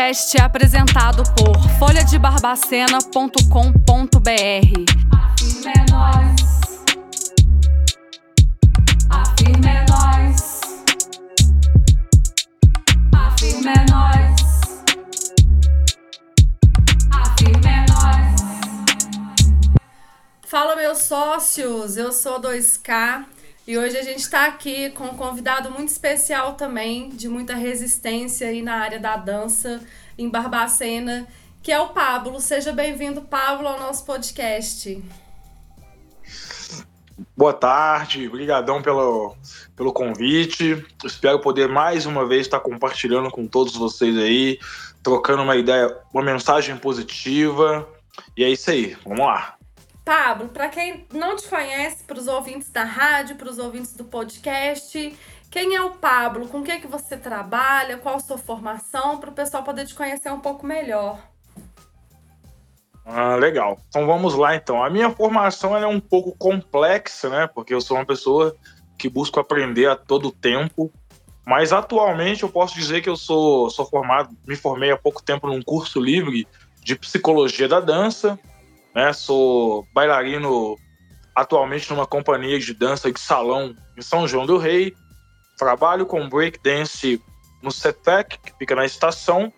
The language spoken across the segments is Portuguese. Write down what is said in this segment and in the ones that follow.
podcast é apresentado por folhadebarbacena.com.br. Afirma é nós. Afirma é nós. Afirma é nós. Afirma é nós. Fala, meus sócios. Eu sou 2K. E hoje a gente está aqui com um convidado muito especial também, de muita resistência aí na área da dança em Barbacena, que é o Pablo. Seja bem-vindo, Pablo, ao nosso podcast. Boa tarde, obrigadão pelo, pelo convite. Espero poder mais uma vez estar compartilhando com todos vocês aí, trocando uma ideia, uma mensagem positiva. E é isso aí, vamos lá. Pablo, para quem não te conhece, para os ouvintes da rádio, para os ouvintes do podcast, quem é o Pablo? Com o que, é que você trabalha? Qual a sua formação? Para o pessoal poder te conhecer um pouco melhor. Ah, legal. Então vamos lá então. A minha formação é um pouco complexa, né? Porque eu sou uma pessoa que busco aprender a todo tempo. Mas atualmente eu posso dizer que eu sou, sou formado, me formei há pouco tempo num curso livre de psicologia da dança né? Sou bailarino atualmente numa companhia de dança de salão em São João do Rei. Trabalho com breakdance no CETEC, que fica na estação,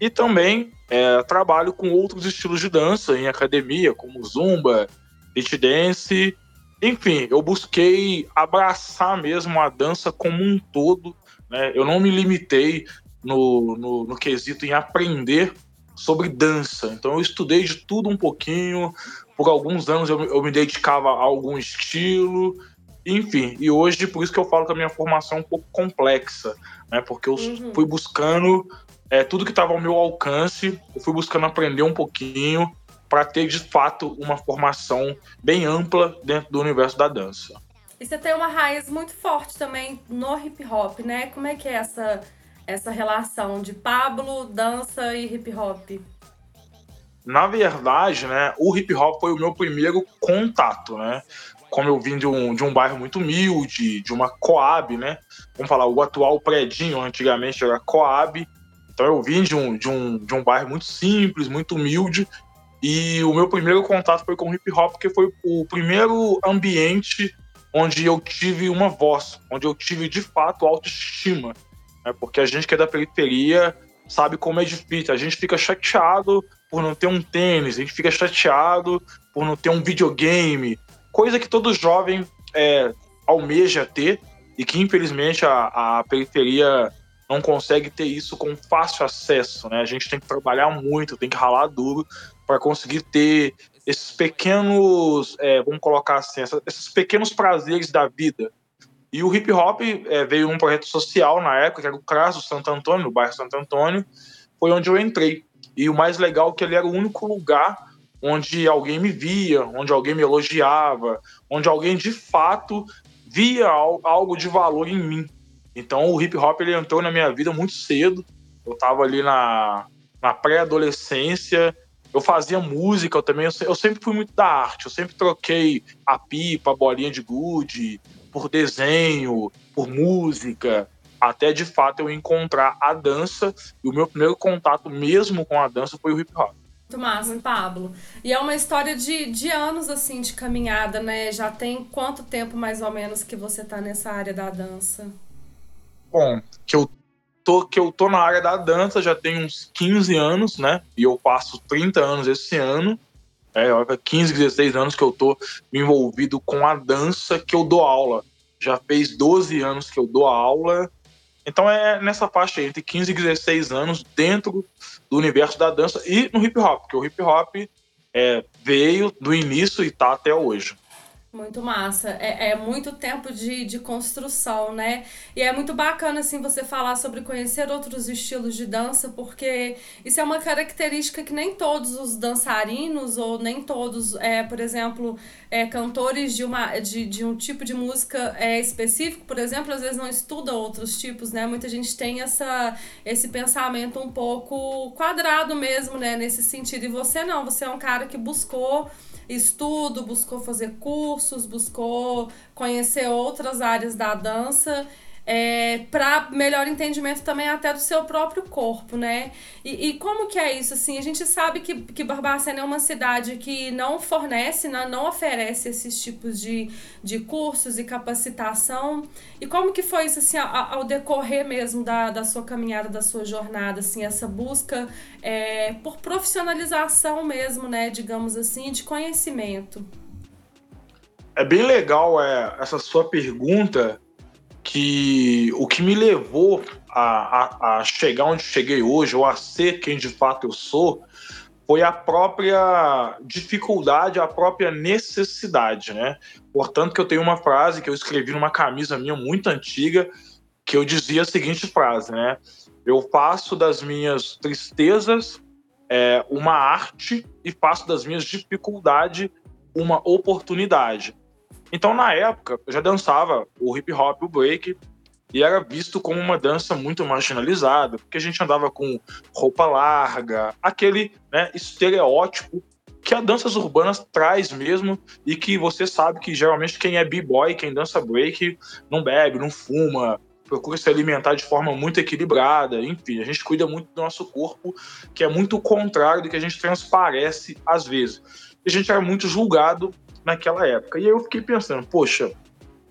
e também é, trabalho com outros estilos de dança em academia, como zumba, beat dance. Enfim, eu busquei abraçar mesmo a dança como um todo. Né? Eu não me limitei no, no, no quesito em aprender sobre dança. Então eu estudei de tudo um pouquinho. Por alguns anos eu, eu me dedicava a algum estilo. Enfim, e hoje por isso que eu falo que a minha formação é um pouco complexa, né? Porque eu uhum. fui buscando é, tudo que estava ao meu alcance, eu fui buscando aprender um pouquinho para ter de fato uma formação bem ampla dentro do universo da dança. E você tem uma raiz muito forte também no hip hop, né? Como é que é essa essa relação de Pablo, dança e hip hop? Na verdade, né, o hip hop foi o meu primeiro contato, né? Como eu vim de um, de um bairro muito humilde, de uma Coab, né? Vamos falar, o atual predinho antigamente era Coab. Então eu vim de um, de um, de um bairro muito simples, muito humilde. E o meu primeiro contato foi com o hip hop, porque foi o primeiro ambiente onde eu tive uma voz, onde eu tive de fato autoestima né? Porque a gente que é da periferia sabe como é difícil. A gente fica chateado por não ter um tênis, a gente fica chateado por não ter um videogame, coisa que todo jovem é, almeja ter e que infelizmente a, a periferia não consegue ter isso com fácil acesso, né? A gente tem que trabalhar muito, tem que ralar duro para conseguir ter esses pequenos, é, vamos colocar assim, esses pequenos prazeres da vida, e o hip hop é, veio num projeto social na época, que era o CRAS do Santo Antônio, no bairro Santo Antônio, foi onde eu entrei. E o mais legal é que ele era o único lugar onde alguém me via, onde alguém me elogiava, onde alguém de fato via algo de valor em mim. Então o hip hop ele entrou na minha vida muito cedo. Eu estava ali na, na pré-adolescência, eu fazia música eu também, eu, eu, sempre fui muito da arte, eu sempre troquei a pipa, a bolinha de gude, por desenho, por música, até de fato eu encontrar a dança. E o meu primeiro contato mesmo com a dança foi o hip hop. Muito massa, Pablo. E é uma história de, de anos, assim, de caminhada, né? Já tem quanto tempo, mais ou menos, que você tá nessa área da dança? Bom, que eu tô, que eu tô na área da dança já tem uns 15 anos, né? E eu passo 30 anos esse ano. É, 15, 16 anos que eu tô envolvido com a dança que eu dou aula. Já fez 12 anos que eu dou aula. Então é nessa faixa aí, entre 15 e 16 anos dentro do universo da dança e no hip hop, porque o hip hop é, veio do início e tá até hoje. Muito massa. É, é muito tempo de, de construção, né? E é muito bacana, assim, você falar sobre conhecer outros estilos de dança, porque isso é uma característica que nem todos os dançarinos, ou nem todos, é, por exemplo, é, cantores de, uma, de, de um tipo de música é, específico, por exemplo, às vezes não estuda outros tipos, né? Muita gente tem essa, esse pensamento um pouco quadrado mesmo, né? Nesse sentido. E você não, você é um cara que buscou estudo, buscou fazer cursos, buscou conhecer outras áreas da dança. É, para melhor entendimento também até do seu próprio corpo, né? E, e, como que é isso? Assim, a gente sabe que, que Barbacena é uma cidade que não fornece, não, não oferece esses tipos de, de cursos e capacitação. E como que foi isso assim, ao, ao decorrer mesmo da, da sua caminhada, da sua jornada, assim, essa busca é, por profissionalização mesmo, né? Digamos assim, de conhecimento. É bem legal é, essa sua pergunta, que o que me levou a, a, a, chegar onde cheguei hoje, ou a ser quem de fato eu sou, foi a própria dificuldade, a própria necessidade, né? Portanto, que eu tenho uma frase que eu escrevi numa camisa minha muito antiga, que eu dizia a seguinte frase, né? Eu faço das minhas tristezas é, uma arte e faço das minhas dificuldades uma oportunidade. Então, na época, eu já dançava o hip hop, o break, e era visto como uma dança muito marginalizada, porque a gente andava com roupa larga, aquele né, estereótipo que a danças urbanas traz mesmo e que você sabe que geralmente quem é b-boy, quem dança break, não bebe, não fuma, procura se alimentar de forma muito equilibrada, enfim, a gente cuida muito do nosso corpo, que é muito contrário do que a gente transparece às vezes. A gente era muito julgado naquela época. E aí eu fiquei pensando, poxa,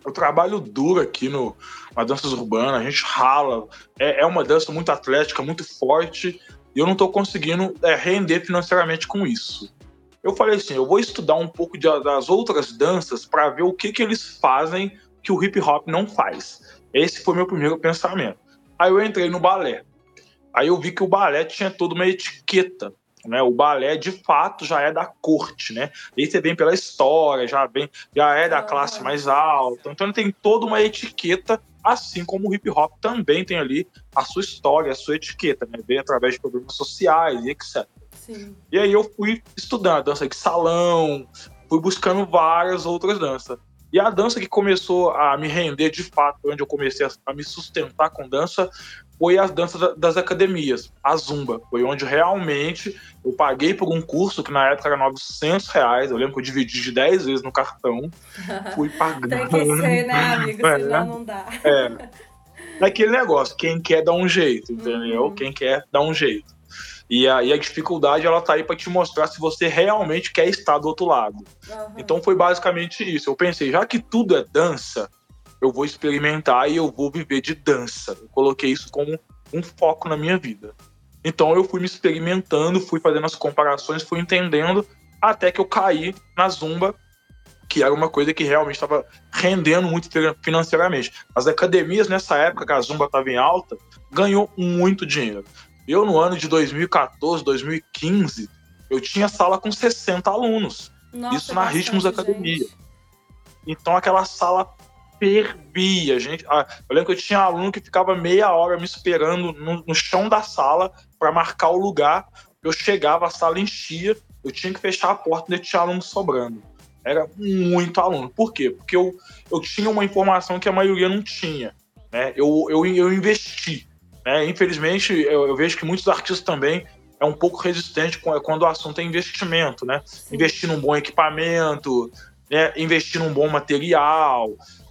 eu trabalho duro aqui no, na danças urbanas, a gente rala, é, é uma dança muito atlética, muito forte, e eu não estou conseguindo é, render financeiramente com isso. Eu falei assim, eu vou estudar um pouco de, das outras danças para ver o que, que eles fazem que o hip hop não faz. Esse foi meu primeiro pensamento. Aí eu entrei no balé. Aí eu vi que o balé tinha toda uma etiqueta né? O balé, de fato, já é da corte, né? E você vem pela história, já vem, já é da classe mais alta. Então tem toda uma etiqueta, assim como o hip hop também tem ali a sua história, a sua etiqueta, né? Vem através de problemas sociais e etc. Sim. E aí eu fui estudando dança de salão, fui buscando várias outras danças. E a dança que começou a me render de fato, onde eu comecei a, me sustentar com dança, foi as danças das academias, a Zumba. Foi onde realmente eu paguei por um curso que na época era 900 reais. Eu lembro que eu dividi de 10 vezes no cartão. Fui pagando. Tem que ser, né, amigo? É, Senão não dá. É. Aquele negócio, quem quer dá um jeito, entendeu? Uhum. Quem quer dá um jeito. E a, e a dificuldade, ela tá aí para te mostrar se você realmente quer estar do outro lado. Uhum. Então foi basicamente isso. Eu pensei, já que tudo é dança, eu vou experimentar e eu vou viver de dança. Eu coloquei isso como um foco na minha vida. Então eu fui me experimentando, fui fazendo as comparações, fui entendendo, até que eu caí na zumba, que era uma coisa que realmente estava rendendo muito financeiramente. As academias, nessa época que a zumba estava em alta, ganhou muito dinheiro. Eu, no ano de 2014, 2015, eu tinha sala com 60 alunos. Nossa, isso na Ritmos Academia. Gente. Então aquela sala fervia, gente. Ah, eu lembro que eu tinha aluno que ficava meia hora me esperando no, no chão da sala para marcar o lugar. Eu chegava, a sala enchia, eu tinha que fechar a porta e tinha aluno sobrando. Era muito aluno. Por quê? Porque eu, eu tinha uma informação que a maioria não tinha. Né? Eu, eu, eu investi. Né? Infelizmente, eu, eu vejo que muitos artistas também é um pouco resistente quando o assunto é investimento, né? Investir num bom equipamento, né? investir num bom material,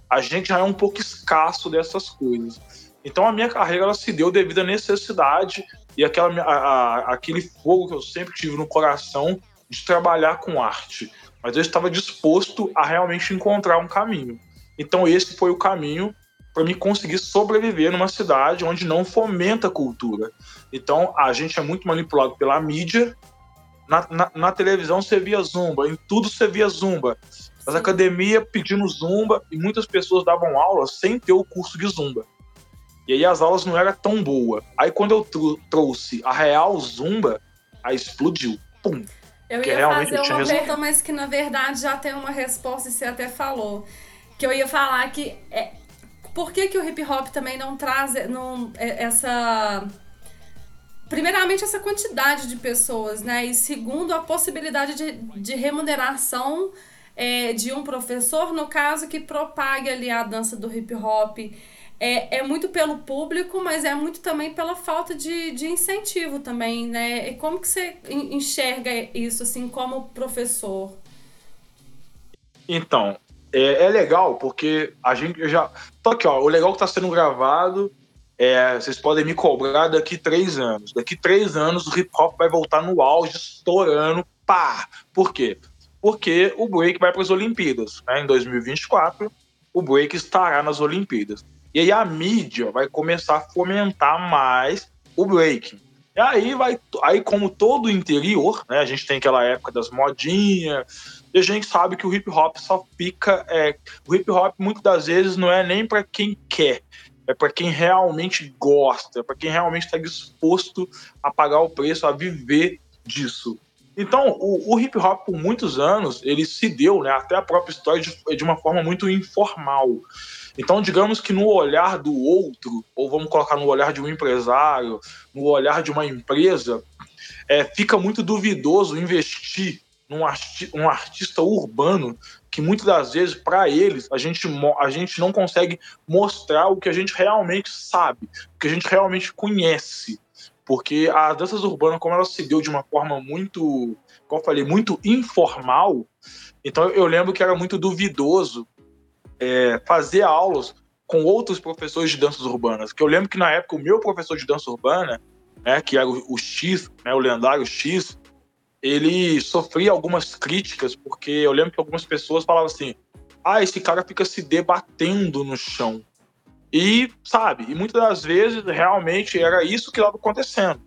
a gente já é um pouco escasso dessas coisas. Então a minha carreira ela se deu devido à necessidade e aquela, a, a, aquele fogo que eu sempre tive no coração de trabalhar com arte. Mas eu estava disposto a realmente encontrar um caminho. Então esse foi o caminho para me conseguir sobreviver numa cidade onde não fomenta a cultura. Então a gente é muito manipulado pela mídia. Na, na, na televisão você via zumba, em tudo você via zumba as academias pedindo zumba e muitas pessoas davam aula sem ter o curso de zumba. E aí as aulas não eram tão boas. Aí quando eu trouxe a real zumba, aí explodiu. Pum. Eu ia realmente fazer uma pergunta, mas que na verdade já tem uma resposta e você até falou. Que eu ia falar que é, por que, que o hip hop também não traz não, é, essa. Primeiramente, essa quantidade de pessoas, né? E segundo, a possibilidade de, de remuneração é, de um professor, no caso, que propague ali a dança do hip hop. É, é muito pelo público, mas é muito também pela falta de, de incentivo também, né? E como que você enxerga isso, assim, como professor? Então, é, é legal, porque a gente já. Tô aqui, ó. O legal que tá sendo gravado é, vocês podem me cobrar daqui três anos. Daqui três anos o hip hop vai voltar no auge, estourando, pá! Por quê? Porque o break vai para as Olimpíadas. Né? Em 2024, o break estará nas Olimpíadas. E aí a mídia vai começar a fomentar mais o break. E aí vai, aí como todo o interior, né, a gente tem aquela época das modinhas, a gente sabe que o hip hop só fica, é, o hip hop muitas das vezes não é nem para quem quer, é para quem realmente gosta, é para quem realmente está disposto a pagar o preço, a viver disso. Então, o, o, hip hop, por muitos anos, ele se deu, né, até a própria história, de, de uma forma muito informal. Então, digamos que no olhar do outro, ou vamos colocar no olhar de um empresário, no olhar de uma empresa, é, fica muito duvidoso investir num arti um artista urbano que muitas das vezes, para eles, a gente, a gente não consegue mostrar o que a gente realmente sabe, o que a gente realmente conhece. Porque as danças urbanas, como ela se deu de uma forma muito, como eu falei, muito informal, então eu lembro que era muito duvidoso é, fazer aulas com outros professores de danças urbanas. Que eu lembro que na época o meu professor de dança urbana, né, que era o, o X, né, o lendário X, ele sofria algumas críticas, porque eu lembro que algumas pessoas falavam assim: ah, esse cara fica se debatendo no chão. E, sabe, e muitas das vezes realmente era isso que estava acontecendo.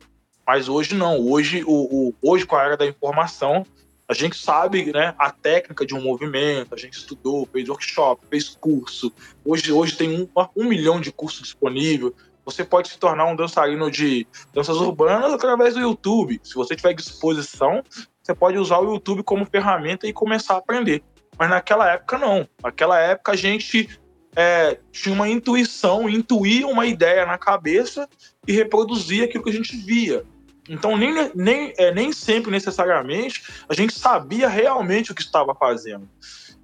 Mas hoje não. Hoje, o, o, hoje, com a era da informação, a gente sabe né, a técnica de um movimento, a gente estudou, fez workshop, fez curso. Hoje, hoje tem um, um milhão de cursos disponíveis. Você pode se tornar um dançarino de danças urbanas através do YouTube. Se você tiver disposição, você pode usar o YouTube como ferramenta e começar a aprender. Mas naquela época, não. Naquela época, a gente é, tinha uma intuição, intuía uma ideia na cabeça e reproduzia aquilo que a gente via. Então, nem, nem, é, nem sempre necessariamente a gente sabia realmente o que estava fazendo.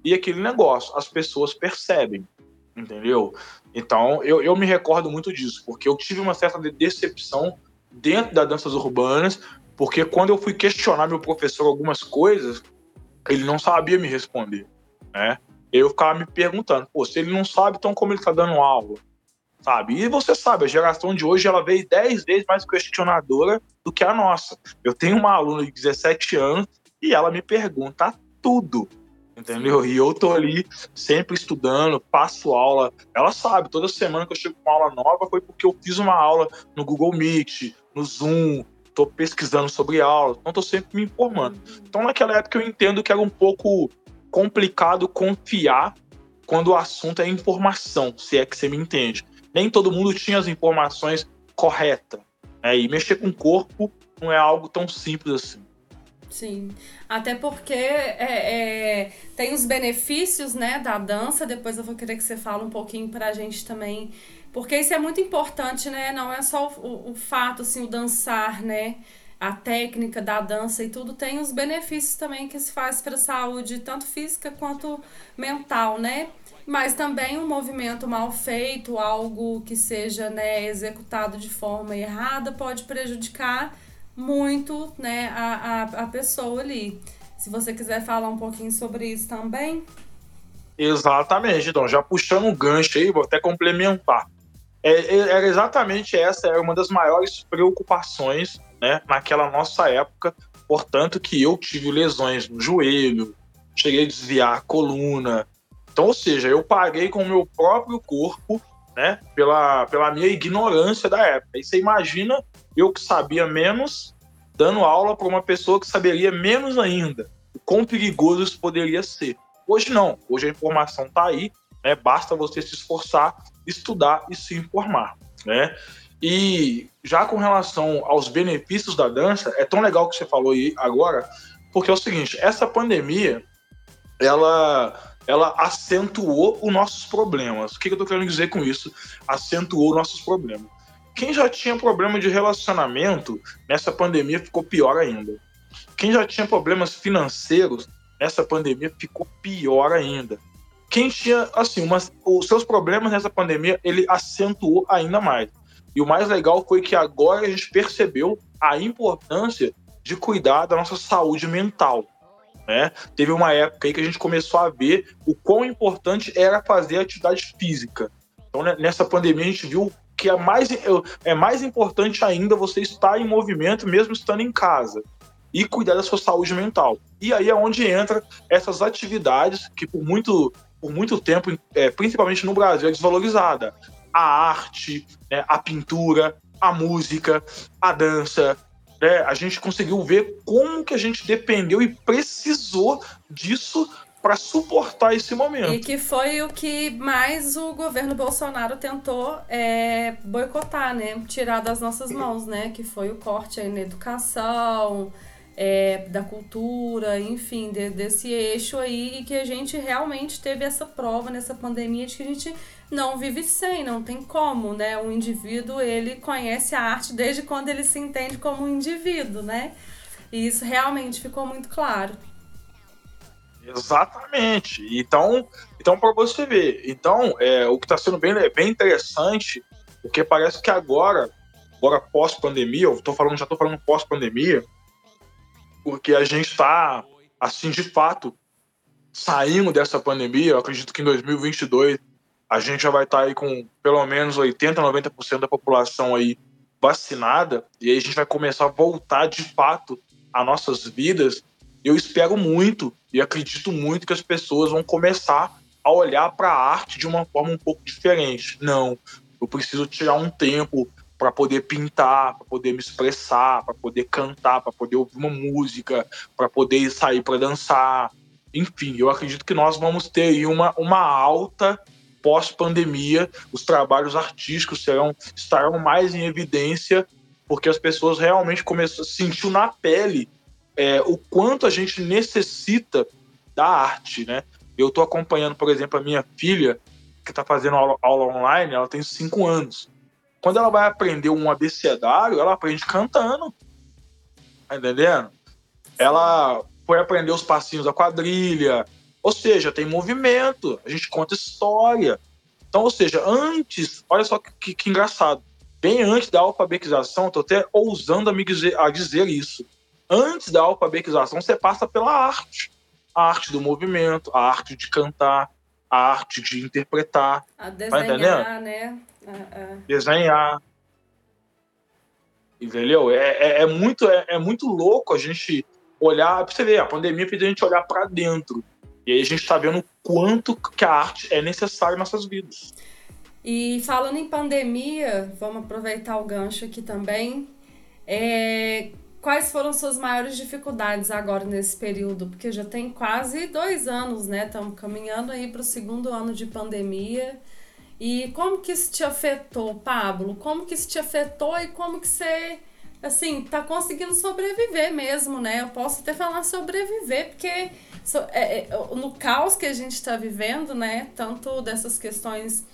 E aquele negócio, as pessoas percebem, entendeu? Então, eu, eu me recordo muito disso, porque eu tive uma certa decepção dentro das danças urbanas, porque quando eu fui questionar meu professor algumas coisas, ele não sabia me responder, né? Eu ficava me perguntando, pô, se ele não sabe, então como ele está dando aula? Sabe? E você sabe, a geração de hoje ela veio 10 vezes mais questionadora do que a nossa. Eu tenho uma aluna de 17 anos e ela me pergunta tudo, entendeu? E eu tô ali sempre estudando, passo aula. Ela sabe, toda semana que eu chego com uma aula nova foi porque eu fiz uma aula no Google Meet, no Zoom, tô pesquisando sobre aula, então tô sempre me informando. Então naquela época eu entendo que era um pouco complicado confiar quando o assunto é informação, se é que você me entende. Nem todo mundo tinha as informações corretas. Né? E mexer com o corpo não é algo tão simples assim. Sim, até porque é, é, tem os benefícios né, da dança, depois eu vou querer que você fale um pouquinho pra gente também, porque isso é muito importante, né? Não é só o, o fato, assim, o dançar, né? a técnica da dança e tudo tem os benefícios também que se faz para a saúde, tanto física quanto mental, né? Mas também um movimento mal feito, algo que seja né, executado de forma errada, pode prejudicar muito né, a, a, a pessoa ali. Se você quiser falar um pouquinho sobre isso também. Exatamente, então, já puxando um gancho aí, vou até complementar. É, é, era exatamente essa, era uma das maiores preocupações né, naquela nossa época, portanto que eu tive lesões no joelho, cheguei a desviar a coluna. Então, ou seja, eu paguei com o meu próprio corpo, né, pela, pela minha ignorância da época. E você imagina eu que sabia menos, dando aula para uma pessoa que saberia menos ainda. O quão perigoso isso poderia ser. Hoje não, hoje a informação está aí, né, basta você se esforçar, estudar e se informar. Né? E já com relação aos benefícios da dança, é tão legal que você falou aí agora, porque é o seguinte, essa pandemia, ela, ela acentuou os nossos problemas. O que eu estou querendo dizer com isso? Acentuou nossos problemas. Quem já tinha problema de relacionamento, nessa pandemia ficou pior ainda. Quem já tinha problemas financeiros, nessa pandemia ficou pior ainda. Quem tinha, assim, uma, os seus problemas nessa pandemia, ele acentuou ainda mais. E o mais legal foi que agora a gente percebeu a importância de cuidar da nossa saúde mental. Né? Teve uma época aí que a gente começou a ver o quão importante era fazer atividade física. Então, né, nessa pandemia, a gente viu que é mais, é mais importante ainda você estar em movimento, mesmo estando em casa, e cuidar da sua saúde mental. E aí é onde entra essas atividades que, por muito, por muito tempo, é, principalmente no Brasil, é desvalorizada. A arte, né, a pintura, a música, a dança, né, a gente conseguiu ver como que a gente dependeu e precisou disso para suportar esse momento. E que foi o que mais o governo Bolsonaro tentou é, boicotar, né? Tirar das nossas mãos, né? Que foi o corte aí na educação, é, da cultura, enfim, de, desse eixo aí, e que a gente realmente teve essa prova nessa pandemia de que a gente não vive sem, não tem como, né? O indivíduo, ele conhece a arte desde quando ele se entende como um indivíduo, né? E isso realmente ficou muito claro. Exatamente. Então, então para você ver. Então, é, o que está sendo bem, bem interessante, porque parece que agora, agora pós-pandemia, eu tô falando, já estou falando pós-pandemia, porque a gente está, assim, de fato, saindo dessa pandemia. Eu acredito que em 2022 a gente já vai estar tá aí com pelo menos 80, 90% da população aí vacinada, e aí a gente vai começar a voltar de fato a nossas vidas. Eu espero muito e acredito muito que as pessoas vão começar a olhar para a arte de uma forma um pouco diferente. Não, eu preciso tirar um tempo para poder pintar, para poder me expressar, para poder cantar, para poder ouvir uma música, para poder sair para dançar. Enfim, eu acredito que nós vamos ter aí uma, uma alta pós-pandemia, os trabalhos artísticos serão estarão mais em evidência porque as pessoas realmente começam a sentir na pele é, o quanto a gente necessita da arte, né? Eu estou acompanhando, por exemplo, a minha filha que está fazendo aula, aula, online, ela tem cinco anos. Quando ela vai aprender um abecedário, ela aprende cantando, tá entendendo? Ela foi aprender os passinhos da quadrilha, ou seja, tem movimento, a gente conta história. Então, ou seja, antes, olha só que, que, engraçado, bem antes da alfabetização, estou até ousando a, dizer, a dizer isso. Antes da alfabetização, você passa pela arte. A arte do movimento, a arte de cantar, a arte de interpretar. A tá desenhar, tá né? Desenhar. Entendeu? É, é, é muito, é, é, muito louco a gente olhar. Pra você ver, a pandemia fez a gente olhar para dentro. E aí a gente está vendo o quanto que a arte é necessária em nossas vidas. E falando em pandemia, vamos aproveitar o gancho aqui também. É, quais foram suas maiores dificuldades agora nesse período? Porque já tem quase dois anos, né? Estamos caminhando aí para o segundo ano de pandemia. E como que isso te afetou, Pablo? Como que isso te afetou e como que você assim, tá conseguindo sobreviver mesmo, né? Eu posso até falar sobreviver, porque é, é, no caos que a gente está vivendo, né? Tanto dessas questões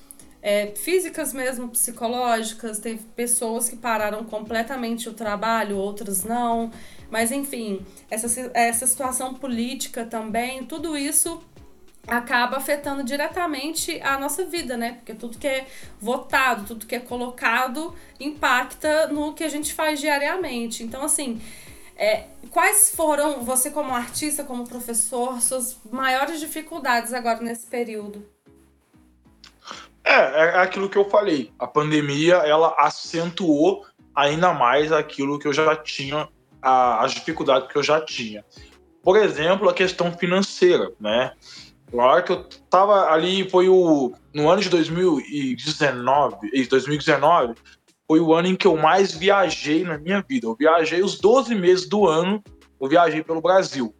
é, físicas mesmo, psicológicas, tem pessoas que pararam completamente o trabalho, outras não. Mas enfim, essa, essa situação política também, tudo isso acaba afetando diretamente a nossa vida, né? Porque tudo que é votado, tudo que é colocado impacta no que a gente faz diariamente. Então, assim, é, quais foram, você como artista, como professor, suas maiores dificuldades agora nesse período? É, é aquilo que eu falei. A pandemia, ela acentuou ainda mais aquilo que eu já tinha, a, as dificuldades que eu já tinha. Por exemplo, a questão financeira, né? Na hora que eu tava ali, foi o. No ano de 2019, 2019, foi o ano em que eu mais viajei na minha vida. Eu viajei os 12 meses do ano, eu viajei pelo Brasil.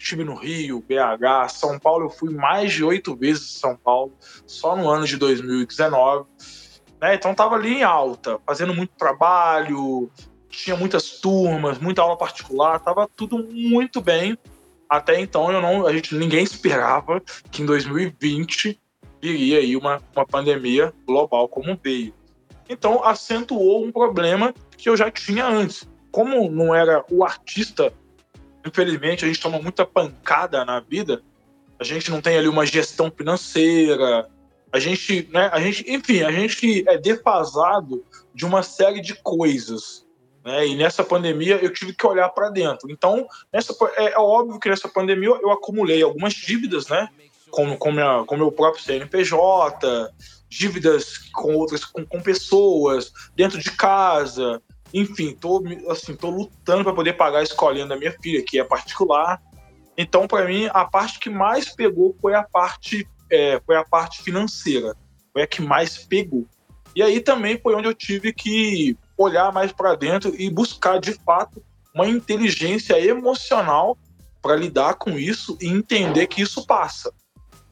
Estive no Rio, BH, São Paulo, eu fui mais de oito vezes em São Paulo, só no ano de 2019. Né? Então tava ali em alta, fazendo muito trabalho, tinha muitas turmas, muita aula particular, tava tudo muito bem até então eu não, a gente ninguém esperava que em 2020 viria aí uma, uma pandemia global como veio. Então acentuou um problema que eu já tinha antes. Como não era o artista, infelizmente a gente toma muita pancada na vida. A gente não tem ali uma gestão financeira, a gente, né, a gente, enfim, a gente é defasado de uma série de coisas. Né? E nessa pandemia eu tive que olhar para dentro. Então, nessa, é, é, óbvio que nessa pandemia eu acumulei algumas dívidas, né? Com, com, com meu próprio CNPJ, dívidas com outras, com, com pessoas, dentro de casa. Enfim, tô, assim, tô lutando para poder pagar a escolinha da minha filha, que é particular. Então, para mim, a parte que mais pegou foi a parte, é, foi a parte financeira. Foi a que mais pegou. E aí também foi onde eu tive que olhar mais para dentro e buscar de fato uma inteligência emocional para lidar com isso e entender que isso passa.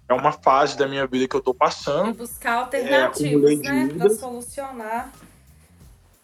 É uma fase da minha vida que eu estou passando. E buscar alternativas, é, né, para solucionar.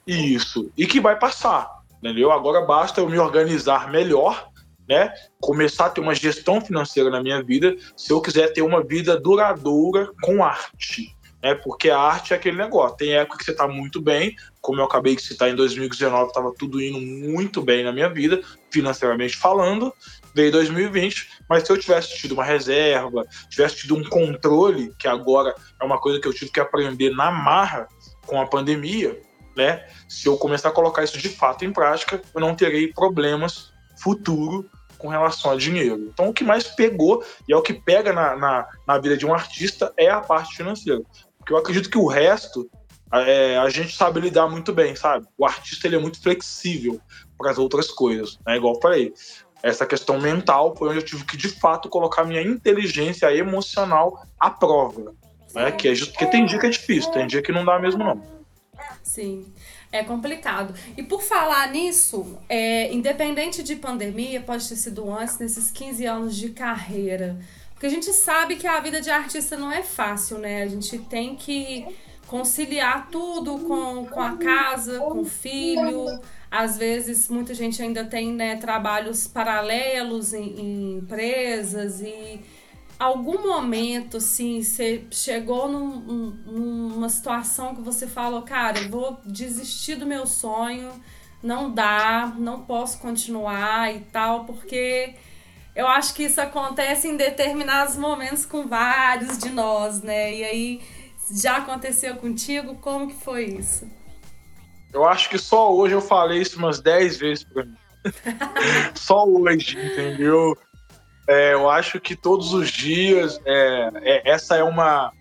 Isso. E que vai passar, entendeu? Agora basta eu me organizar melhor, né? Começar a ter uma gestão financeira na minha vida, se eu quiser ter uma vida duradoura com arte né? Porque a arte é aquele negócio. Tem época que você está muito bem, como eu acabei de citar em 2019, estava tudo indo muito bem na minha vida, financeiramente falando. Veio 2020, mas se eu tivesse tido uma reserva, tivesse tido um controle, que agora é uma coisa que eu tive que aprender na marra com a pandemia, né? Se eu começar a colocar isso de fato em prática, eu não terei problemas futuro com relação a dinheiro. Então, o que mais pegou, e é o que pega na, na, na vida de um artista, é a parte financeira. Porque eu acredito que o resto é, a gente sabe lidar muito bem, sabe? O artista ele é muito flexível para as outras coisas, né? Igual eu falei. Essa questão mental foi onde eu tive que, de fato, colocar minha inteligência emocional à prova. Né? Que é porque tem dia que é difícil, tem dia que não dá mesmo, não. Sim. É complicado. E por falar nisso, é, independente de pandemia, pode ter sido antes, nesses 15 anos de carreira, porque a gente sabe que a vida de artista não é fácil, né? A gente tem que conciliar tudo com, com a casa, com o filho. Às vezes, muita gente ainda tem né, trabalhos paralelos em, em empresas e algum momento, assim, você chegou num, numa situação que você falou, cara, eu vou desistir do meu sonho, não dá, não posso continuar e tal, porque eu acho que isso acontece em determinados momentos com vários de nós, né? E aí, já aconteceu contigo? Como que foi isso? Eu acho que só hoje eu falei isso umas 10 vezes pra mim. só hoje, entendeu? É, eu acho que todos os dias é, é, essa é uma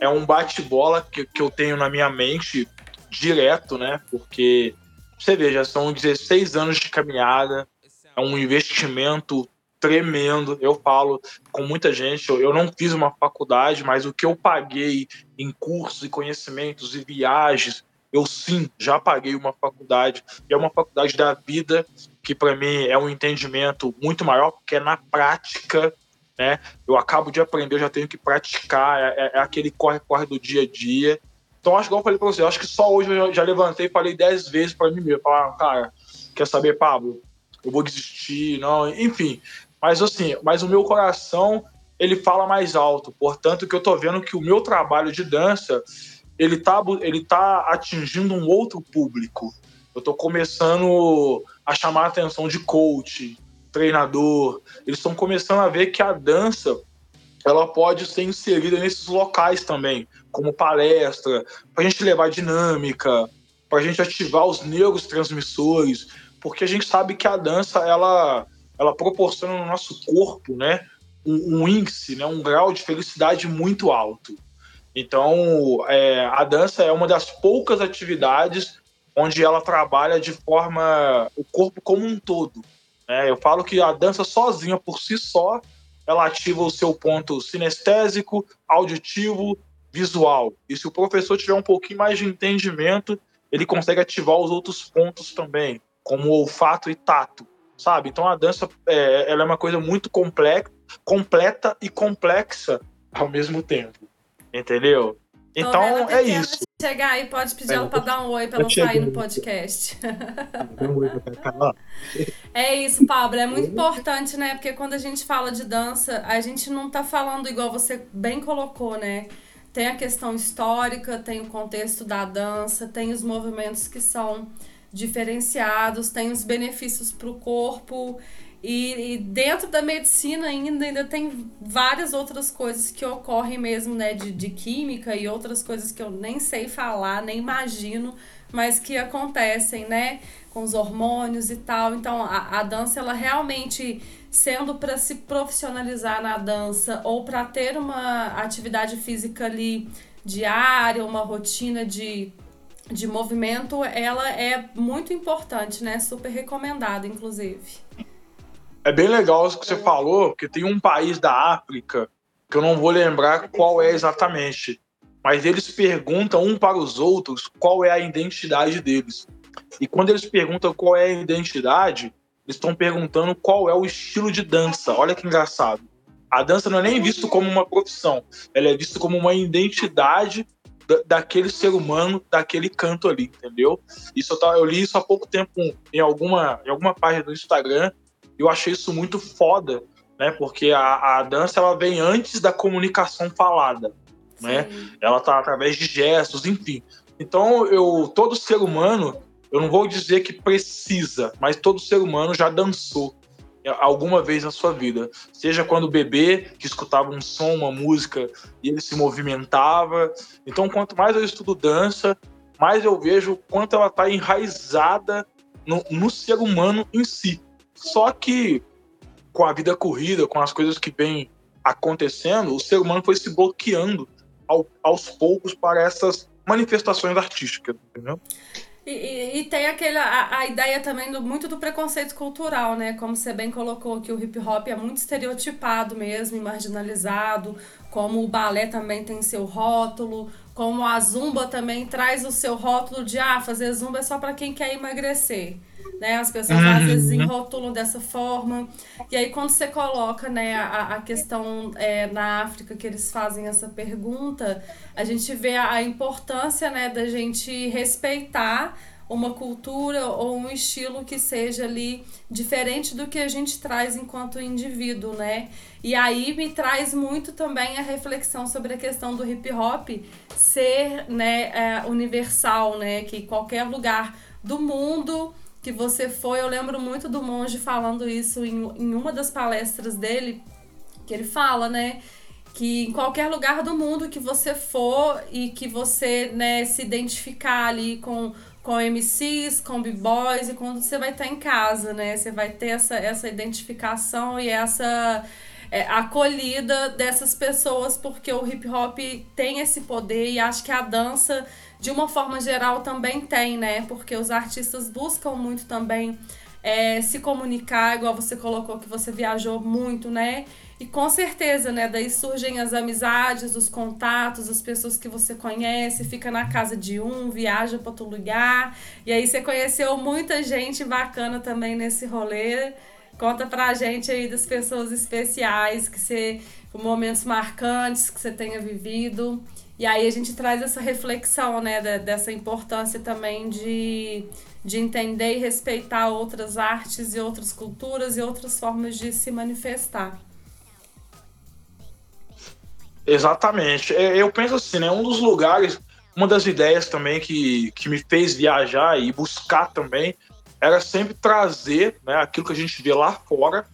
é um bate-bola que, que eu tenho na minha mente direto, né? Porque você veja, são 16 anos de caminhada, é um investimento tremendo. Eu falo com muita gente, eu não fiz uma faculdade, mas o que eu paguei em cursos e conhecimentos e viagens, eu sim já paguei uma faculdade. E é uma faculdade da vida que para mim é um entendimento muito maior, porque é na prática, né? Eu acabo de aprender, eu já tenho que praticar, é, é, é aquele corre-corre do dia a dia. Então, acho que eu falei para você, acho que só hoje eu já levantei e falei dez vezes para mim mesmo, falar, cara, quer saber, Pablo? Eu vou desistir, não, enfim. Mas assim, mas o meu coração ele fala mais alto. Portanto, que eu tô vendo que o meu trabalho de dança ele tá, ele tá atingindo um outro público. Eu tô começando a chamar a atenção de coach, treinador. Eles estão começando a ver que a dança ela pode ser inserida nesses locais também, como palestra, para a gente levar dinâmica, para a gente ativar os neurotransmissores, porque a gente sabe que a dança ela ela proporciona no nosso corpo, né, um, um índice, né, um grau de felicidade muito alto. Então, é, a dança é uma das poucas atividades onde ela trabalha de forma o corpo como um todo. Né? Eu falo que a dança sozinha, por si só, ela ativa o seu ponto sinestésico, auditivo, visual. E se o professor tiver um pouquinho mais de entendimento, ele consegue ativar os outros pontos também, como olfato e tato sabe? Então a dança é, ela é uma coisa muito complexa, completa e complexa ao mesmo tempo, entendeu? Então é isso. Chegar aí, pode pedir é, ela para dar um oi para ela sair no podcast. é isso, Pablo. É muito importante, né? Porque quando a gente fala de dança, a gente não tá falando igual você bem colocou, né? Tem a questão histórica, tem o contexto da dança, tem os movimentos que são diferenciados, tem os benefícios para o corpo. E, e, dentro da medicina ainda, ainda tem várias outras coisas que ocorrem mesmo, né? De, de química e outras coisas que eu nem sei falar, nem imagino, mas que acontecem, né? com os hormônios e tal. Então, a, a dança, ela realmente sendo para se profissionalizar na dança ou para ter uma atividade física ali diária, uma rotina de, de movimento, ela é muito importante, né? Super recomendada, inclusive. É bem legal isso que você falou, porque tem um país da África, que eu não vou lembrar qual é exatamente, mas eles perguntam um para os outros qual é a identidade deles. E quando eles perguntam qual é a identidade, eles estão perguntando qual é o estilo de dança. Olha que engraçado. A dança não é nem vista como uma profissão, ela é vista como uma identidade daquele ser humano, daquele canto ali, entendeu? Isso eu, eu li isso há pouco tempo em alguma, em alguma página do Instagram. Eu achei isso muito foda, né? Porque a, a dança ela vem antes da comunicação falada, né? Ela tá através de gestos, enfim. Então eu, todo ser humano, eu não vou dizer que precisa, mas todo ser humano já dançou alguma vez na sua vida. Seja quando bebê, que escutava um som, uma música, e ele se movimentava. Então, quanto mais eu estudo dança, mais eu vejo o quanto ela está enraizada no, no, ser humano em si. Só que com a vida corrida, com as coisas que vêm acontecendo, o ser humano foi se bloqueando ao, aos poucos para essas manifestações artísticas, entendeu? E, e, e, tem aquele, a, a ideia também do, muito do preconceito cultural, né? Como você bem colocou, que o hip hop é muito estereotipado mesmo e marginalizado, como o balé também tem seu rótulo, como a zumba também traz o seu rótulo de ah, fazer zumba é só para quem quer emagrecer. Né? As pessoas uhum. às vezes enrotulam dessa forma. E aí, quando você coloca né, a, a questão é, na África, que eles fazem essa pergunta, a gente vê a, a importância né, da gente respeitar uma cultura ou um estilo que seja ali diferente do que a gente traz enquanto indivíduo, né? E aí me traz muito também a reflexão sobre a questão do hip hop ser né, é, universal, né? Que qualquer lugar do mundo que você foi, eu lembro muito do monge falando isso em, em uma das palestras dele, que ele fala, né? que em qualquer lugar do mundo que você for e que você né, se identificar ali com com MCs, com b-boys e quando você vai estar em casa, né? Você vai ter essa, essa identificação e essa é, acolhida dessas pessoas, porque o hip hop tem esse poder e acho que a dança, de uma forma geral, também tem, né? Porque os artistas buscam muito também é, se comunicar, igual você colocou que você viajou muito, né? E com certeza, né? Daí surgem as amizades, os contatos, as pessoas que você conhece, fica na casa de um, viaja para outro lugar. E aí você conheceu muita gente bacana também nesse rolê. Conta pra gente aí das pessoas especiais que você. momentos marcantes que você tenha vivido. E aí a gente traz essa reflexão, né, dessa importância também de, de entender e respeitar outras artes e outras culturas e outras formas de se manifestar. Exatamente. É, eu penso assim, né? Um dos lugares, uma das ideias também que, que me fez viajar e buscar também era sempre trazer né, aquilo que a gente vê lá fora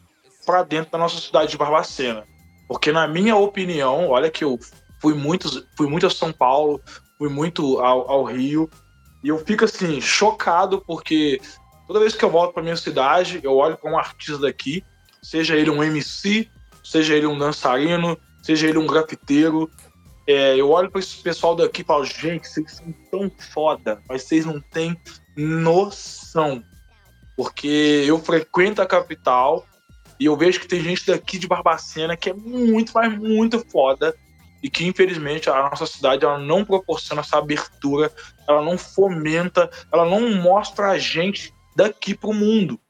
para dentro da nossa cidade de Barbacena. Porque, na minha opinião, olha que eu fui muito, fui muito a São Paulo, fui muito ao, ao Rio, e eu fico assim, chocado, porque toda vez que eu volto para minha cidade, eu olho para um artista daqui, seja ele um MC, seja ele um dançarino, seja ele um grafiteiro. É, eu olho para esse pessoal daqui e falo, gente, vocês são tão foda, mas vocês não têm noção. Porque eu frequento a capital e eu vejo que tem gente daqui de Barbacena que é muito, mas muito foda e que infelizmente a nossa cidade ela não proporciona essa abertura, ela não fomenta, ela não mostra a gente daqui para o mundo.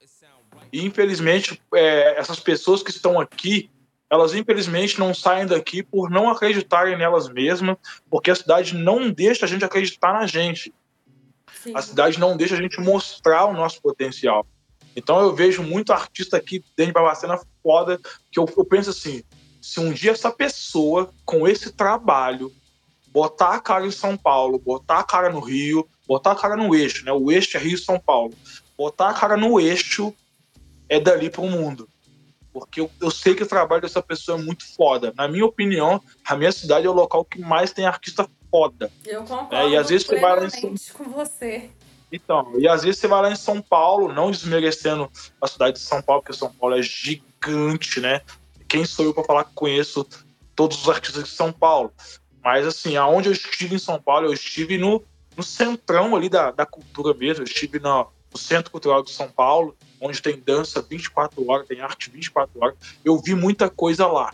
E infelizmente é, essas pessoas que estão aqui elas infelizmente não saem daqui por não acreditarem nelas mesmas, porque a cidade não deixa a gente acreditar na gente. Sim. A cidade não deixa a gente mostrar o nosso potencial. Então eu vejo muito artista aqui dentro de Barbacena foda, que eu, eu penso assim, se um dia essa pessoa, com esse trabalho, botar a cara em São Paulo, botar a cara no Rio, botar a cara no eixo, né? O eixo é Rio São Paulo. Botar a cara no eixo é dali para o mundo porque eu, eu, sei que o trabalho dessa pessoa é muito foda. Na minha opinião, a minha cidade é o local que mais tem artista foda. Eu concordo é, e às vezes você vai lá em... com você. Então, e às vezes você vai lá em São Paulo, não desmerecendo a cidade de São Paulo, porque São Paulo é gigante, né? Quem sou eu para falar que conheço todos os artistas de São Paulo? Mas, assim, aonde eu estive em São Paulo, eu estive no, no centrão ali da, da cultura mesmo. Eu estive no, no Centro Cultural de São Paulo, onde tem dança 24 horas, tem arte 24 horas. Eu vi muita coisa lá.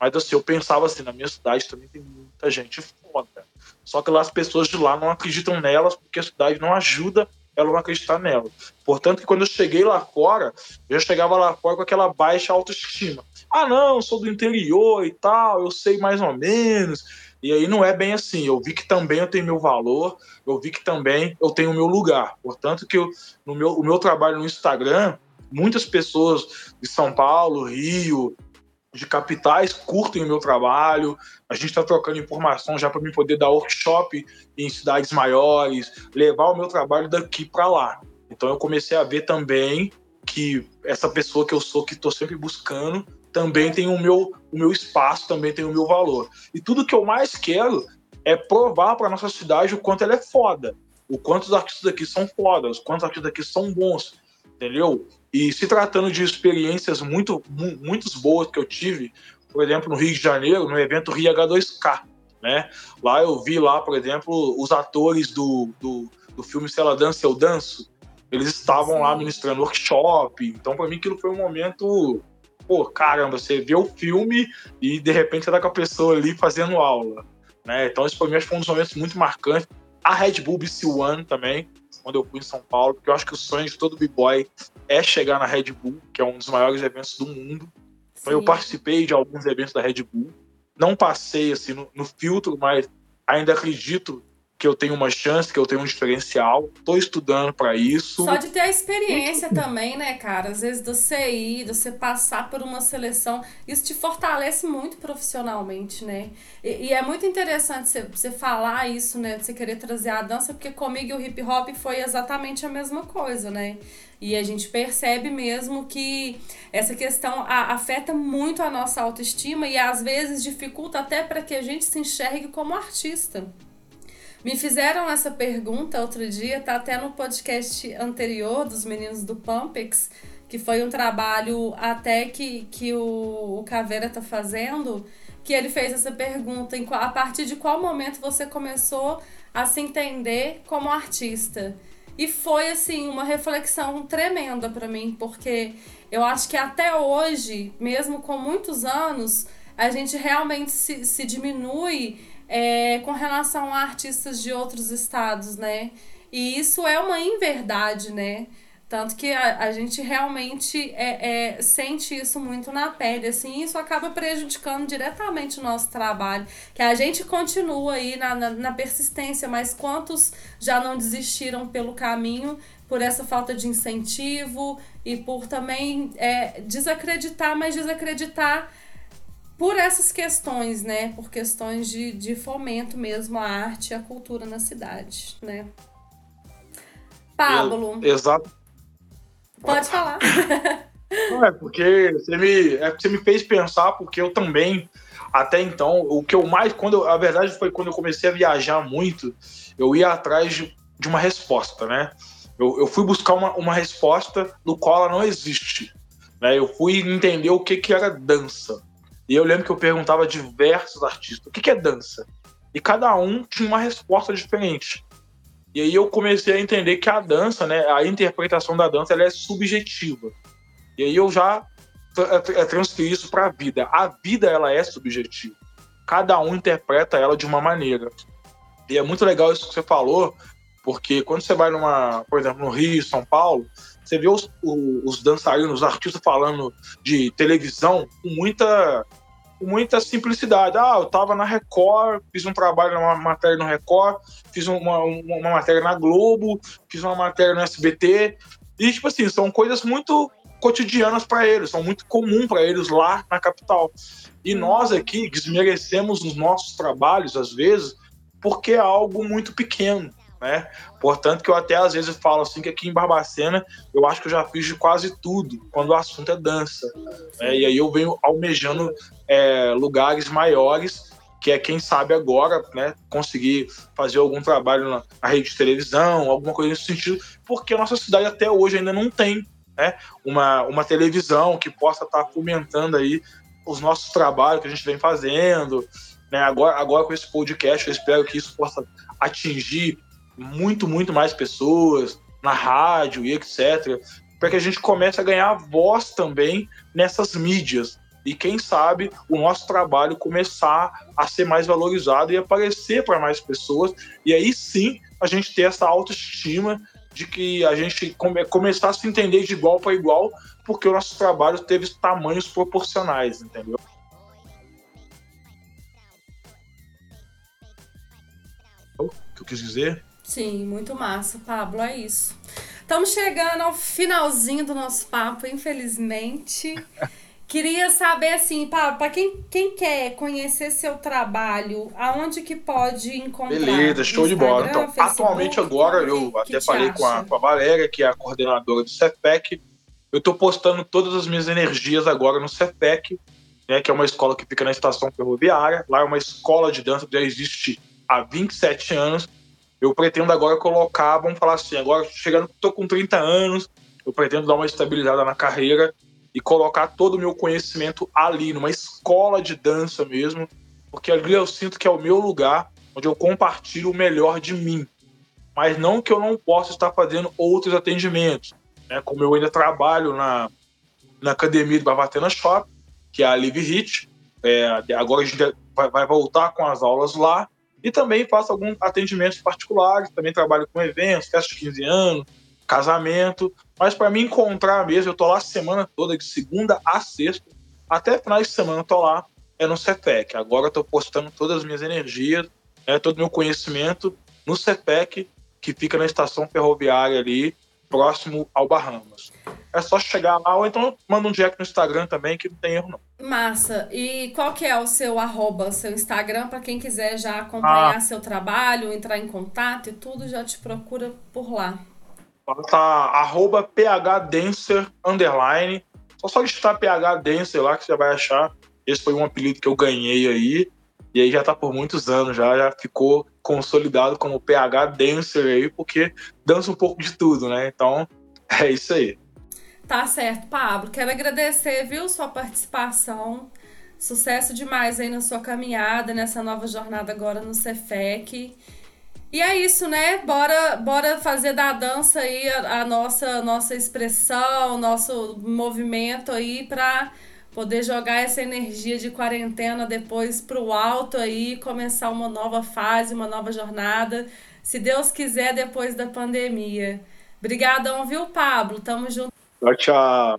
Mas, assim, eu pensava assim, na minha cidade também tem muita gente foda. Só que lá as pessoas de lá não acreditam nelas porque a cidade não ajuda ela não acreditar nela. Portanto, que quando eu cheguei lá fora, eu chegava lá fora com aquela baixa autoestima. Ah, não, sou do interior e tal, eu sei mais ou menos. E aí não é bem assim. Eu vi que também eu tenho meu valor, eu vi que também eu tenho o meu lugar. Portanto, que eu, no meu, o meu trabalho no Instagram, muitas pessoas de São Paulo, Rio, de capitais curtem o meu trabalho. A gente está trocando informação já para mim poder dar workshop em cidades maiores, levar o meu trabalho daqui para lá. Então eu comecei a ver também que essa pessoa que eu sou, que estou sempre buscando, também tem o meu, o meu espaço, também tem o meu valor. E tudo que eu mais quero é provar para nossa cidade o quanto ela é foda, o quanto os artistas daqui são fodas, os artistas daqui são bons, entendeu? E se tratando de experiências muito, muito boas que eu tive, por exemplo, no Rio de Janeiro, no evento Rio H2K, né? Lá eu vi lá, por exemplo, os atores do, do, do filme Se Ela Dança, Eu Danço, eles estavam Sim. lá ministrando workshop, então para mim aquilo foi um momento pô, caramba, você vê o filme e de repente você tá com a pessoa ali fazendo aula, né? Então isso para mim foi um dos momentos muito marcantes. A Red Bull BC One também, quando eu fui em São Paulo, porque eu acho que o sonho de todo b-boy é chegar na Red Bull, que é um dos maiores eventos do mundo. Então eu participei de alguns eventos da Red Bull. Não passei assim no, no filtro, mas ainda acredito que eu tenho uma chance, que eu tenho um diferencial. Tô estudando para isso. Só de ter a experiência também, né, cara? Às vezes você ir, você passar por uma seleção, isso te fortalece muito profissionalmente, né? E, e é muito interessante você, você falar isso, né? Você querer trazer a dança, porque comigo o hip hop foi exatamente a mesma coisa, né? E a gente percebe mesmo que essa questão afeta muito a nossa autoestima e às vezes dificulta até para que a gente se enxergue como artista. Me fizeram essa pergunta outro dia, tá até no podcast anterior dos meninos do Pampex, que foi um trabalho até que, que o, o Caveira tá fazendo, que ele fez essa pergunta, em, a partir de qual momento você começou a se entender como artista? E foi assim uma reflexão tremenda para mim, porque eu acho que até hoje, mesmo com muitos anos, a gente realmente se, se diminui é, com relação a artistas de outros estados, né? E isso é uma inverdade, né? Tanto que a, a gente realmente é, é, sente isso muito na pele, assim, isso acaba prejudicando diretamente o nosso trabalho. Que a gente continua aí na, na, na persistência, mas quantos já não desistiram pelo caminho por essa falta de incentivo e por também é, desacreditar, mas desacreditar por essas questões, né? Por questões de, de fomento mesmo à arte e à cultura na cidade, né? Pablo. exato. Pode falar. Não, é porque você me, é você me fez pensar, porque eu também, até então, o que eu mais. quando eu, A verdade foi quando eu comecei a viajar muito, eu ia atrás de, de uma resposta, né? Eu, eu fui buscar uma, uma resposta no qual ela não existe. Né? Eu fui entender o que, que era dança. E eu lembro que eu perguntava a diversos artistas: o que, é dança? E cada um tinha uma resposta diferente. E aí eu comecei a entender que a dança, né, a interpretação da dança, ela é subjetiva. E aí eu já é, é, transferi isso para a vida. A vida ela é subjetiva. Cada um interpreta ela de uma maneira. E é muito legal isso que você falou, porque quando você vai numa, por exemplo, no Rio, São Paulo, você vê os, os dançarinos, os artistas falando de televisão com muita com muita simplicidade. Ah, eu tava na Record, fiz um trabalho, uma matéria no Record, fiz uma, uma, uma matéria na Globo, fiz uma matéria no SBT. E, tipo assim, são coisas muito cotidianas para eles, são muito comum para eles lá na capital. E nós aqui desmerecemos os nossos trabalhos, às vezes, porque é algo muito pequeno né? Portanto, que eu até às vezes falo assim que aqui em Barbacena eu acho que eu já fiz de quase tudo quando o assunto é dança. Né? E aí eu venho almejando é, lugares maiores que é quem sabe agora, né, conseguir fazer algum trabalho na, na rede de televisão, alguma coisa nesse sentido, porque a nossa cidade até hoje ainda não tem né, uma, uma televisão que possa estar tá fomentando aí os nossos trabalhos que a gente vem fazendo. Né? Agora, agora com esse podcast, eu espero que isso possa atingir muito, muito mais pessoas na rádio e etc. Para que a gente comece a ganhar voz também nessas mídias. E quem sabe o nosso trabalho começar a ser mais valorizado e aparecer para mais pessoas. E aí sim a gente ter essa autoestima de que a gente come, começar a se entender de igual para igual, porque o nosso trabalho teve tamanhos proporcionais, entendeu? O que eu quis dizer? Sim, muito massa, Pablo, é isso. Estamos chegando ao finalzinho do nosso papo, infelizmente. Queria saber, assim, para quem, quem quer conhecer seu trabalho, aonde que pode encontrar? Beleza, show de bola. Então, Facebook, atualmente agora, eu até falei com a, com a Valéria, que é a coordenadora do CEPEC, eu estou postando todas as minhas energias agora no CEPEC, né, que é uma escola que fica na estação ferroviária. Lá é uma escola de dança que já existe há 27 anos. Eu pretendo agora colocar, vamos falar assim, agora chegando, estou com 30 anos, eu pretendo dar uma estabilizada na carreira e colocar todo o meu conhecimento ali, numa escola de dança mesmo, porque ali eu sinto que é o meu lugar onde eu compartilho o melhor de mim. Mas não que eu não possa estar fazendo outros atendimentos, né? como eu ainda trabalho na, na academia do Bavatena Shop, que é a Live Hit, é, agora a gente vai, vai voltar com as aulas lá, e também faço alguns atendimentos particulares, também trabalho com eventos, festa de 15 anos, casamento. Mas para me encontrar mesmo, eu tô lá a semana toda, de segunda a sexta, até finais de semana eu tô lá, é no CEPEC. Agora eu tô postando todas as minhas energias, é, todo o meu conhecimento no CEPEC, que fica na estação ferroviária ali, próximo ao Bahamas. É só chegar lá, ou então manda um direct no Instagram também, que não tem erro não. Massa. E qual que é o seu arroba, seu Instagram, para quem quiser já acompanhar ah. seu trabalho, entrar em contato e tudo, já te procura por lá. Tá arroba phdancer, underline. Só só digitar phdancer lá que você vai achar. Esse foi um apelido que eu ganhei aí. E aí já tá por muitos anos já, já ficou consolidado como PH Dancer aí, porque dança um pouco de tudo, né? Então, é isso aí. Tá certo, Pablo. Quero agradecer, viu, sua participação. Sucesso demais aí na sua caminhada, nessa nova jornada agora no Cefec. E é isso, né? Bora, bora fazer da dança aí a, a nossa, nossa expressão, nosso movimento aí para poder jogar essa energia de quarentena depois pro alto aí, começar uma nova fase, uma nova jornada, se Deus quiser, depois da pandemia. Obrigadão, viu, Pablo? Tamo junto. Tchau, tchau.